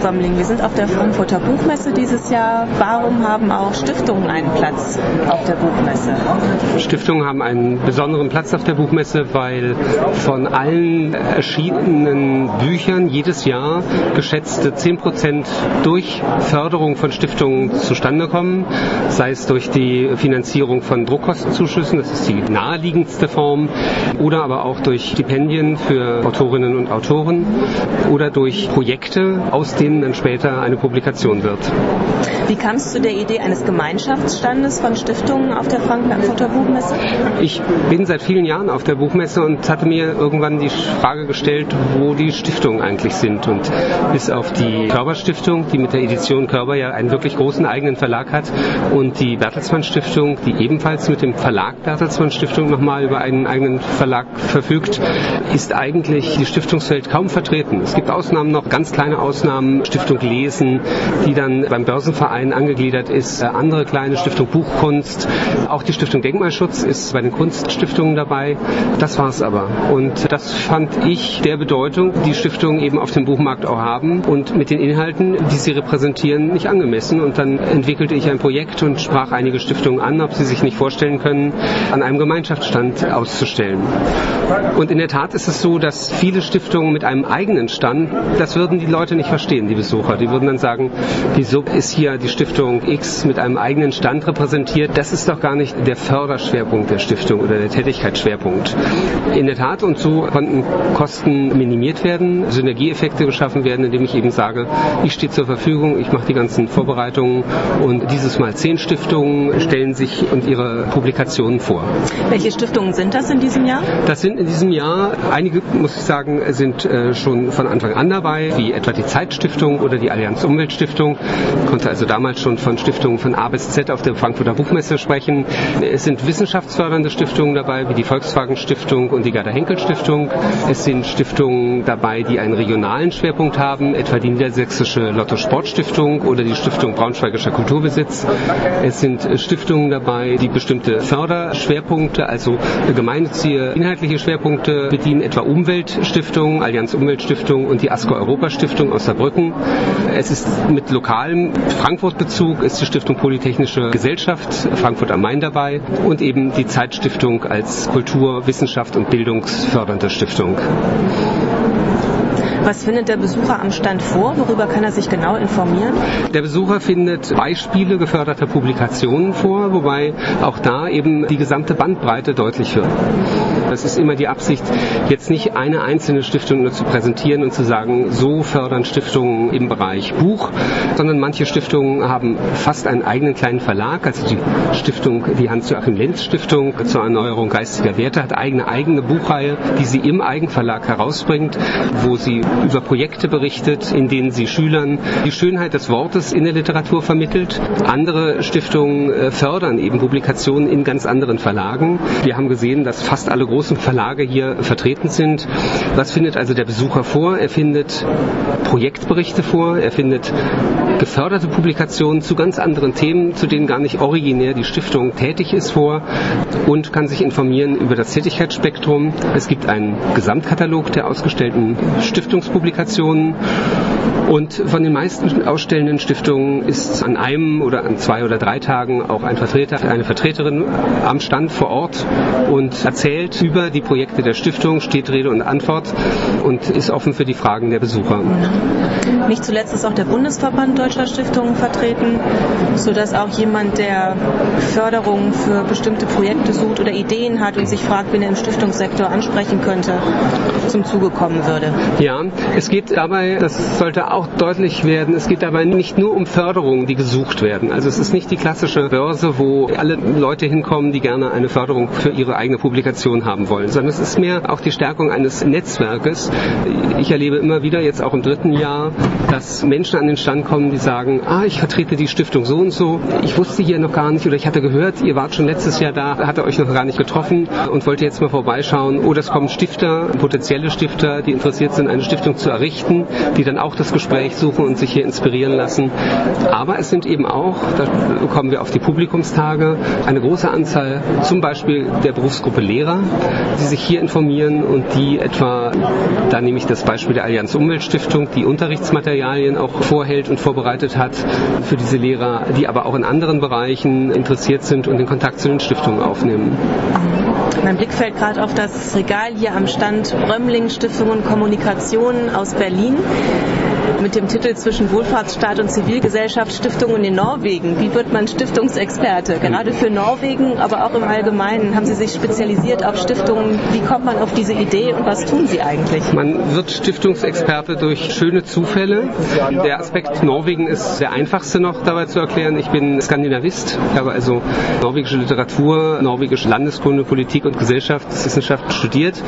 Bömmling, wir sind auf der Frankfurter Buchmesse dieses Jahr. Warum haben auch Stiftungen einen Platz auf der Buchmesse? Stiftungen haben einen besonderen Platz auf der Buchmesse, weil von allen erschienenen Büchern jedes Jahr geschätzte 10 Prozent durch Förderung von Stiftungen zustande kommen, sei es durch die Finanzierung von Druckkostenzuschüssen, das ist die naheliegendste Form, oder aber auch durch Stipendien für Autorinnen und Autoren oder durch Projekte, aus denen dann später eine Publikation wird. Wie kam es zu der Idee eines Gemeinschaftsstandes von Stiftungen auf der Frankfurter Buchmesse? Ich bin seit vielen Jahren auf der Buchmesse und hatte mir irgendwann die Frage gestellt, wo die Stiftungen eigentlich sind. Und bis auf die Körber-Stiftung, die mit der Edition Körber ja einen wirklich großen eigenen Verlag hat, und die Bertelsmann Stiftung, die ebenfalls mit dem Verlag Bertelsmann Stiftung nochmal über einen eigenen Verlag verfügt, ist eigentlich die Stiftungswelt kaum vertreten. Es gibt Ausnahmen noch, ganz kleine Ausnahmen, Stiftung Lesen, die dann beim Börsenverein angegliedert ist, andere kleine Stiftung Buchkunst, auch die Stiftung Denkmalschutz ist bei den Kunststiftungen dabei. Das war es aber. Und das fand ich der Bedeutung, die Stiftungen eben auf dem Buchmarkt auch haben und mit den Inhalten, die sie repräsentieren, nicht angemessen. Und dann entwickelte ich ein Projekt und sprach einige Stiftungen an, ob sie sich nicht vorstellen können, an einem Gemeinschaftsstand auszustellen. Und in der Tat ist es so, dass viele Stiftungen mit einem eigenen Stand, das würden die Leute nicht verstehen, die Besucher. Die würden dann sagen, wieso ist hier die Stiftung X mit einem eigenen Stand repräsentiert? Das ist doch gar nicht der Förderschwerpunkt der Stiftung oder der Tätigkeitsschwerpunkt. In der Tat und so konnten Kosten minimiert werden, Synergieeffekte geschaffen werden, indem ich eben sage, ich stehe zur Verfügung, ich mache die ganzen Vorbereitungen und dieses Mal zehn Stiftungen stellen sich und ihre Publikationen vor. Welche Stiftungen sind das in diesem Jahr? Das sind in diesem Jahr, einige muss ich sagen, sind äh, schon von Anfang an dabei, wie etwa die Zeitstiftung oder die Allianz Umweltstiftung. Ich konnte also damals schon von Stiftungen von A bis Z auf der Frankfurter Buchmesse sprechen. Es sind wissenschaftsfördernde Stiftungen dabei, wie die Volkswagen Stiftung und die Gerda Henkel Stiftung. Es sind Stiftungen dabei, die einen regionalen Schwerpunkt haben, etwa die Niedersächsische Lotto Sportstiftung oder die Stiftung Braunschweigischer Kulturbesitz. Es sind Stiftungen dabei, die bestimmte Förderschwerpunkte, also gemeinnützige inhaltliche Schwerpunkte bedienen, etwa Umweltstiftung, Allianz Umweltstiftung und die ASCO Europa Stiftung aus Saarbrücken. Es ist mit lokalem Frankfurt-Bezug ist die Stiftung Polytechnische Gesellschaft Frankfurt am Main dabei und eben die Zeitstiftung als Kultur, Wissenschaft und bildungsfördernde Stiftung. Was findet der Besucher am Stand vor? Worüber kann er sich genau informieren? Der Besucher findet Beispiele geförderter Publikationen vor, wobei auch da eben die gesamte Bandbreite deutlich wird. Das ist immer die Absicht, jetzt nicht eine einzelne Stiftung nur zu präsentieren und zu sagen, so fördern Stiftungen im Bereich Buch, sondern manche Stiftungen haben fast einen eigenen kleinen Verlag. Also die Stiftung, die Hans-Joachim Lenz Stiftung zur Erneuerung geistiger Werte hat eigene eigene Buchreihe, die sie im Eigenverlag herausbringt, wo sie über Projekte berichtet, in denen sie Schülern die Schönheit des Wortes in der Literatur vermittelt. Andere Stiftungen fördern eben Publikationen in ganz anderen Verlagen. Wir haben gesehen, dass fast alle großen Verlage hier vertreten sind. Was findet also der Besucher vor? Er findet Projektberichte vor, er findet geförderte Publikationen zu ganz anderen Themen, zu denen gar nicht originär die Stiftung tätig ist vor und kann sich informieren über das Tätigkeitsspektrum. Es gibt einen Gesamtkatalog der ausgestellten Stiftungspublikationen und von den meisten ausstellenden Stiftungen ist an einem oder an zwei oder drei Tagen auch ein Vertreter, eine Vertreterin am Stand vor Ort und erzählt über die Projekte der Stiftung, steht Rede und Antwort und ist offen für die Fragen der Besucher. Nicht zuletzt ist auch der Bundesverband Deutscher Stiftungen vertreten, sodass auch jemand, der Förderung für bestimmte Projekte sucht oder Ideen hat und sich fragt, wen er im Stiftungssektor ansprechen könnte, zum Zuge kommen würde. Ja, es geht dabei, das sollte auch deutlich werden, es geht dabei nicht nur um Förderungen, die gesucht werden. Also es ist nicht die klassische Börse, wo alle Leute hinkommen, die gerne eine Förderung für ihre eigene Publikation haben wollen, sondern es ist mehr auch die Stärkung eines Netzwerkes. Ich erlebe immer wieder, jetzt auch im dritten Jahr, dass Menschen an den Stand kommen, die sagen, ah, ich vertrete die Stiftung so und so, ich wusste hier noch gar nicht oder ich hatte gehört, ihr wart schon letztes Jahr da, hatte euch noch gar nicht getroffen und wollte jetzt mal vorbeischauen. Oder es kommen Stifter, potenzielle Stifter, die interessiert sind, eine Stiftung zu errichten, die dann auch das Gespräch Gespräch suchen und sich hier inspirieren lassen. Aber es sind eben auch, da kommen wir auf die Publikumstage, eine große Anzahl zum Beispiel der Berufsgruppe Lehrer, die sich hier informieren und die etwa, da nehme ich das Beispiel der Allianz Umweltstiftung, die Unterrichtsmaterialien auch vorhält und vorbereitet hat für diese Lehrer, die aber auch in anderen Bereichen interessiert sind und den Kontakt zu den Stiftungen aufnehmen. Mein Blick fällt gerade auf das Regal hier am Stand Römmling Stiftung und Kommunikation aus Berlin mit dem Titel Zwischen Wohlfahrtsstaat und Zivilgesellschaft Stiftungen in Norwegen. Wie wird man Stiftungsexperte? Gerade für Norwegen, aber auch im Allgemeinen. Haben Sie sich spezialisiert auf Stiftungen? Wie kommt man auf diese Idee und was tun Sie eigentlich? Man wird Stiftungsexperte durch schöne Zufälle. Der Aspekt Norwegen ist der einfachste noch dabei zu erklären. Ich bin Skandinavist, habe also norwegische Literatur, norwegische Landeskunde, Politik und Gesellschaftswissenschaft studiert.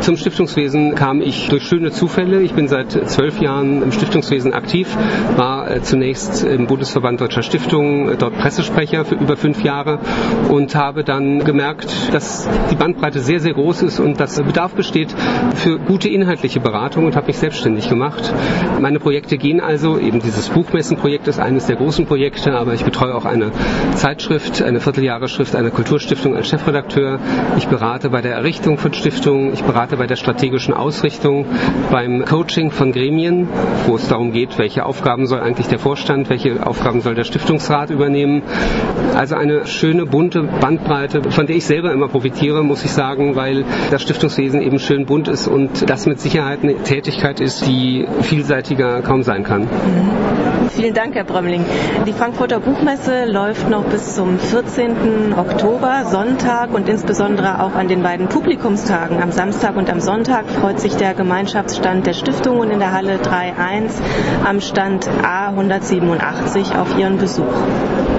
Zum Stiftungswesen kam ich durch schöne Zufälle. Ich bin seit zwölf Jahren im Stiftungswesen Stiftungswesen aktiv, war äh, zunächst im Bundesverband Deutscher Stiftungen, äh, dort Pressesprecher für über fünf Jahre und habe dann gemerkt, dass die Bandbreite sehr, sehr groß ist und dass Bedarf besteht für gute inhaltliche Beratung und habe mich selbstständig gemacht. Meine Projekte gehen also, eben dieses Buchmessenprojekt ist eines der großen Projekte, aber ich betreue auch eine Zeitschrift, eine Vierteljahresschrift, eine Kulturstiftung als Chefredakteur. Ich berate bei der Errichtung von Stiftungen, ich berate bei der strategischen Ausrichtung, beim Coaching von Gremien, wo es darum geht, welche Aufgaben soll eigentlich der Vorstand, welche Aufgaben soll der Stiftungsrat übernehmen. Also eine schöne bunte Bandbreite, von der ich selber immer profitiere, muss ich sagen, weil das Stiftungswesen eben schön bunt ist und das mit Sicherheit eine Tätigkeit ist, die vielseitiger kaum sein kann. Vielen Dank, Herr Brömmling. Die Frankfurter Buchmesse läuft noch bis zum 14. Oktober, Sonntag und insbesondere auch an den beiden Publikumstagen am Samstag und am Sonntag freut sich der Gemeinschaftsstand der Stiftungen in der Halle 3.1 am Stand A187 auf Ihren Besuch.